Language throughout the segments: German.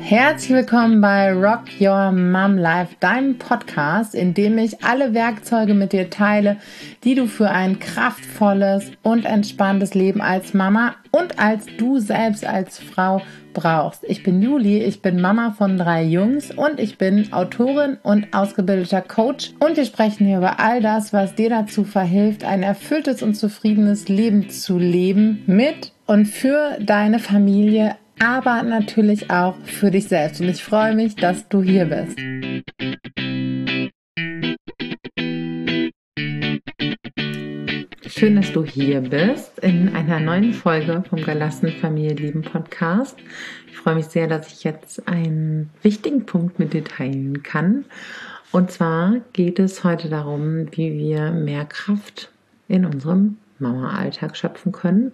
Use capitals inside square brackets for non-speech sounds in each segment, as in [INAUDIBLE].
Herzlich willkommen bei Rock Your Mom Life, deinem Podcast, in dem ich alle Werkzeuge mit dir teile, die du für ein kraftvolles und entspanntes Leben als Mama und als du selbst als Frau brauchst. Ich bin Juli, ich bin Mama von drei Jungs und ich bin Autorin und ausgebildeter Coach und wir sprechen hier über all das, was dir dazu verhilft, ein erfülltes und zufriedenes Leben zu leben mit und für deine Familie aber natürlich auch für dich selbst. Und ich freue mich, dass du hier bist. Schön, dass du hier bist in einer neuen Folge vom Gelassen Familie Lieben Podcast. Ich freue mich sehr, dass ich jetzt einen wichtigen Punkt mit dir teilen kann. Und zwar geht es heute darum, wie wir mehr Kraft in unserem Mama-Alltag schöpfen können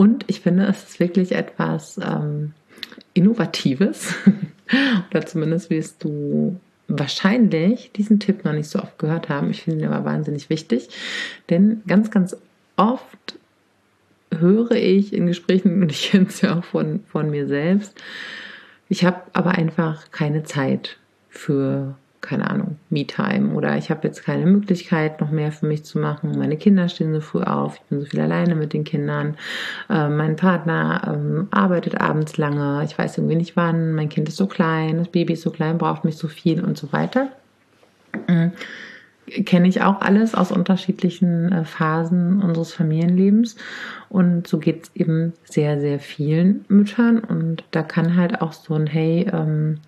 und ich finde, es ist wirklich etwas ähm, Innovatives. [LAUGHS] Oder zumindest wirst du wahrscheinlich diesen Tipp noch nicht so oft gehört haben. Ich finde ihn aber wahnsinnig wichtig. Denn ganz, ganz oft höre ich in Gesprächen, und ich kenne es ja auch von, von mir selbst, ich habe aber einfach keine Zeit für keine Ahnung, Me-Time oder ich habe jetzt keine Möglichkeit, noch mehr für mich zu machen. Meine Kinder stehen so früh auf, ich bin so viel alleine mit den Kindern. Äh, mein Partner ähm, arbeitet abends lange, ich weiß irgendwie nicht wann, mein Kind ist so klein, das Baby ist so klein, braucht mich so viel und so weiter. Mhm. Kenne ich auch alles aus unterschiedlichen äh, Phasen unseres Familienlebens. Und so geht es eben sehr, sehr vielen Müttern. Und da kann halt auch so ein Hey, ähm,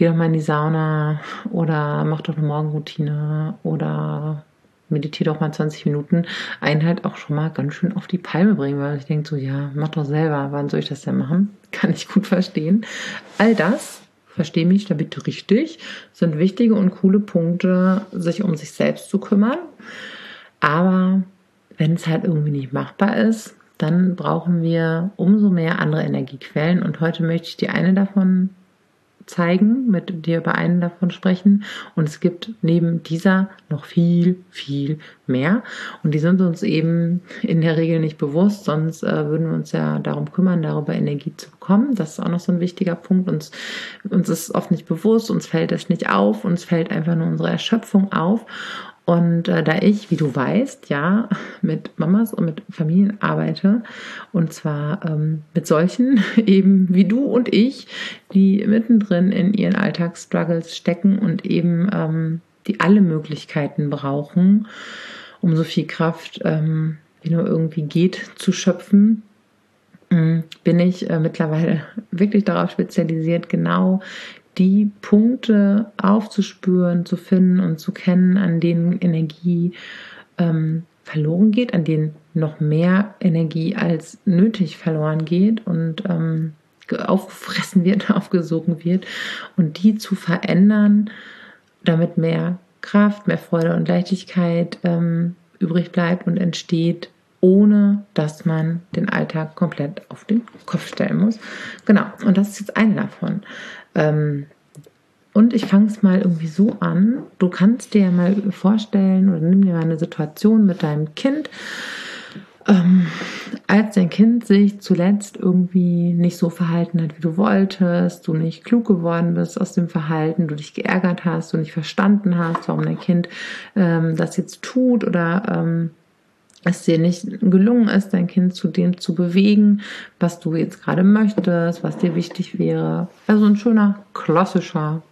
geh doch mal in die Sauna oder mach doch eine Morgenroutine oder meditiere doch mal 20 Minuten, einen halt auch schon mal ganz schön auf die Palme bringen, weil ich denke so, ja, mach doch selber, wann soll ich das denn machen? [LAUGHS] Kann ich gut verstehen. All das, verstehe mich da bitte richtig, sind wichtige und coole Punkte, sich um sich selbst zu kümmern. Aber wenn es halt irgendwie nicht machbar ist, dann brauchen wir umso mehr andere Energiequellen. Und heute möchte ich dir eine davon zeigen, mit dir über einen davon sprechen. Und es gibt neben dieser noch viel, viel mehr. Und die sind uns eben in der Regel nicht bewusst, sonst äh, würden wir uns ja darum kümmern, darüber Energie zu bekommen. Das ist auch noch so ein wichtiger Punkt. Uns, uns ist oft nicht bewusst, uns fällt es nicht auf, uns fällt einfach nur unsere Erschöpfung auf. Und äh, da ich, wie du weißt, ja, [LAUGHS] mit Mamas und mit Familien arbeite, und zwar ähm, mit solchen [LAUGHS] eben wie du und ich, die mittendrin in ihren Alltagsstruggles stecken und eben ähm, die alle Möglichkeiten brauchen, um so viel Kraft ähm, wie nur irgendwie geht zu schöpfen, mm, bin ich äh, mittlerweile [LAUGHS] wirklich darauf spezialisiert, genau die Punkte aufzuspüren, zu finden und zu kennen, an denen Energie ähm, verloren geht, an denen noch mehr Energie als nötig verloren geht und ähm, aufgefressen wird, [LAUGHS] aufgesogen wird und die zu verändern, damit mehr Kraft, mehr Freude und Leichtigkeit ähm, übrig bleibt und entsteht, ohne dass man den Alltag komplett auf den Kopf stellen muss. Genau, und das ist jetzt eine davon. Ähm, und ich fange es mal irgendwie so an. Du kannst dir mal vorstellen oder nimm dir mal eine Situation mit deinem Kind. Ähm, als dein Kind sich zuletzt irgendwie nicht so verhalten hat, wie du wolltest, du nicht klug geworden bist aus dem Verhalten, du dich geärgert hast, du nicht verstanden hast, warum dein Kind ähm, das jetzt tut oder ähm, es dir nicht gelungen ist, dein Kind zu dem zu bewegen, was du jetzt gerade möchtest, was dir wichtig wäre. Also ein schöner klassischer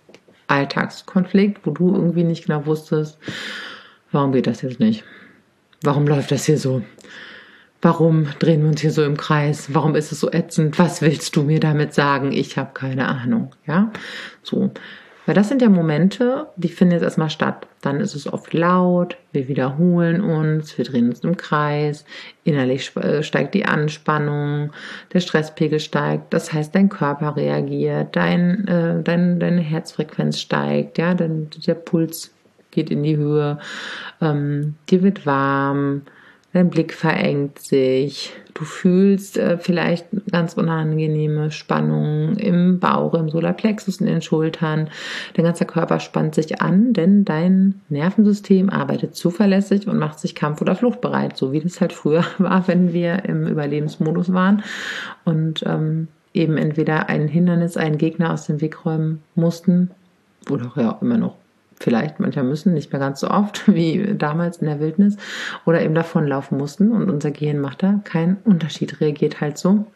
Alltagskonflikt, wo du irgendwie nicht genau wusstest, warum geht das jetzt nicht? Warum läuft das hier so? Warum drehen wir uns hier so im Kreis? Warum ist es so ätzend? Was willst du mir damit sagen? Ich habe keine Ahnung. Ja, so. Weil das sind ja Momente, die finden jetzt erstmal statt. Dann ist es oft laut, wir wiederholen uns, wir drehen uns im Kreis, innerlich äh, steigt die Anspannung, der Stresspegel steigt, das heißt, dein Körper reagiert, dein, äh, dein, deine Herzfrequenz steigt, ja, dein, der Puls geht in die Höhe, ähm, dir wird warm, dein Blick verengt sich, du fühlst äh, vielleicht ganz unangenehme Spannungen im Bauch, im Solarplexus, in den Schultern. Dein ganzer Körper spannt sich an, denn dein Nervensystem arbeitet zuverlässig und macht sich kampf- oder fluchtbereit, so wie das halt früher [LAUGHS] war, wenn wir im Überlebensmodus waren und ähm, eben entweder ein Hindernis, einen Gegner aus dem Weg räumen mussten oder ja immer noch vielleicht manchmal müssen, nicht mehr ganz so oft [LAUGHS] wie damals in der Wildnis oder eben davonlaufen mussten und unser Gehirn macht da keinen Unterschied, reagiert halt so.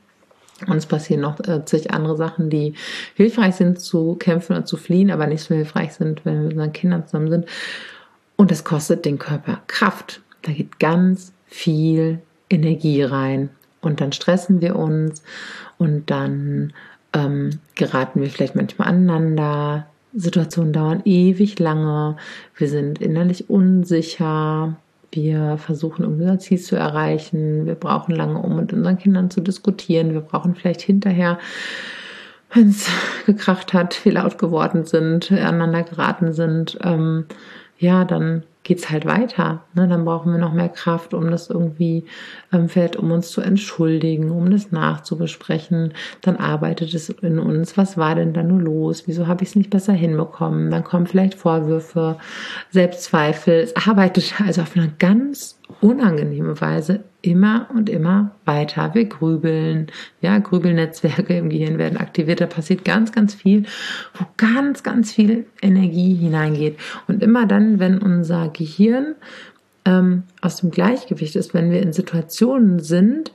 Und es passieren noch äh, zig andere Sachen, die hilfreich sind zu kämpfen und zu fliehen, aber nicht so hilfreich sind, wenn wir mit unseren Kindern zusammen sind. Und es kostet den Körper Kraft. Da geht ganz viel Energie rein. Und dann stressen wir uns und dann ähm, geraten wir vielleicht manchmal aneinander, Situationen dauern ewig lange. Wir sind innerlich unsicher. Wir versuchen, unser Ziel zu erreichen. Wir brauchen lange, um mit unseren Kindern zu diskutieren. Wir brauchen vielleicht hinterher, wenn es [LAUGHS] gekracht hat, wir laut geworden sind, aneinander geraten sind, ähm, ja, dann geht's halt weiter. Ne? Dann brauchen wir noch mehr Kraft, um das irgendwie ähm, vielleicht um uns zu entschuldigen, um das nachzubesprechen. Dann arbeitet es in uns. Was war denn da nur los? Wieso habe ich es nicht besser hinbekommen? Dann kommen vielleicht Vorwürfe, Selbstzweifel. Es arbeitet also auf eine ganz unangenehme Weise immer und immer weiter. Wir grübeln, ja, Grübelnetzwerke im Gehirn werden aktiviert. Da passiert ganz, ganz viel, wo ganz, ganz viel Energie hineingeht. Und immer dann, wenn unser Gehirn ähm, aus dem Gleichgewicht ist, wenn wir in Situationen sind,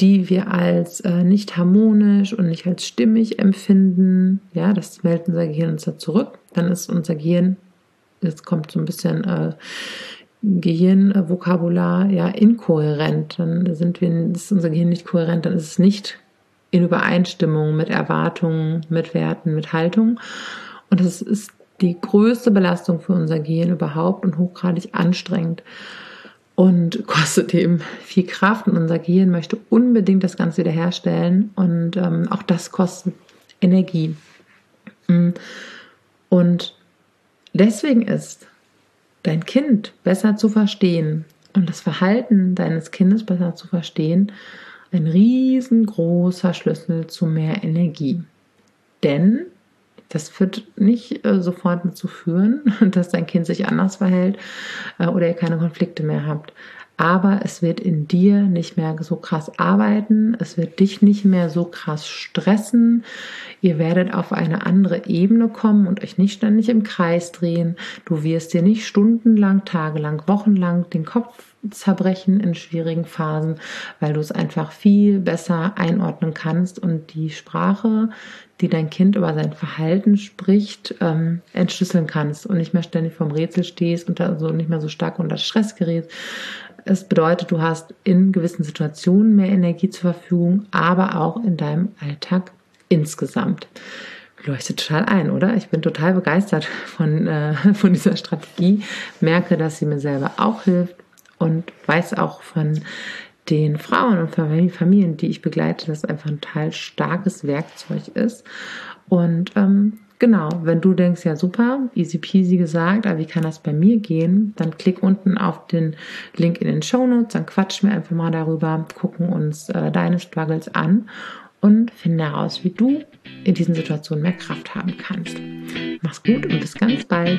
die wir als äh, nicht harmonisch und nicht als stimmig empfinden, ja, das meldet unser Gehirn uns da zurück, dann ist unser Gehirn, jetzt kommt so ein bisschen äh, Gehirnvokabular ja inkohärent, dann sind wir, ist unser Gehirn nicht kohärent, dann ist es nicht in Übereinstimmung mit Erwartungen, mit Werten, mit Haltung. Und das ist die größte Belastung für unser Gehirn überhaupt und hochgradig anstrengend und [LAUGHS] kostet eben viel Kraft. Und unser Gehirn möchte unbedingt das Ganze wiederherstellen und ähm, auch das kostet Energie. Und deswegen ist dein Kind besser zu verstehen und das Verhalten deines Kindes besser zu verstehen, ein riesengroßer Schlüssel zu mehr Energie. Denn das wird nicht äh, sofort dazu führen, [LAUGHS] dass dein Kind sich anders verhält äh, oder ihr keine Konflikte mehr habt aber es wird in dir nicht mehr so krass arbeiten, es wird dich nicht mehr so krass stressen, ihr werdet auf eine andere Ebene kommen und euch nicht ständig im Kreis drehen, du wirst dir nicht stundenlang, tagelang, wochenlang den Kopf zerbrechen in schwierigen Phasen, weil du es einfach viel besser einordnen kannst und die Sprache, die dein Kind über sein Verhalten spricht, ähm, entschlüsseln kannst und nicht mehr ständig vom Rätsel stehst und also nicht mehr so stark unter Stress gerätst, es bedeutet, du hast in gewissen Situationen mehr Energie zur Verfügung, aber auch in deinem Alltag insgesamt. Leuchtet total ein, oder? Ich bin total begeistert von, äh, von dieser Strategie, merke, dass sie mir selber auch hilft und weiß auch von den Frauen und Familien, die ich begleite, dass einfach ein total starkes Werkzeug ist. Und ähm, Genau, wenn du denkst, ja super, easy peasy gesagt, aber wie kann das bei mir gehen, dann klick unten auf den Link in den Show Notes, dann quatschen wir einfach mal darüber, gucken uns äh, deine Struggles an und finden heraus, wie du in diesen Situationen mehr Kraft haben kannst. Mach's gut und bis ganz bald.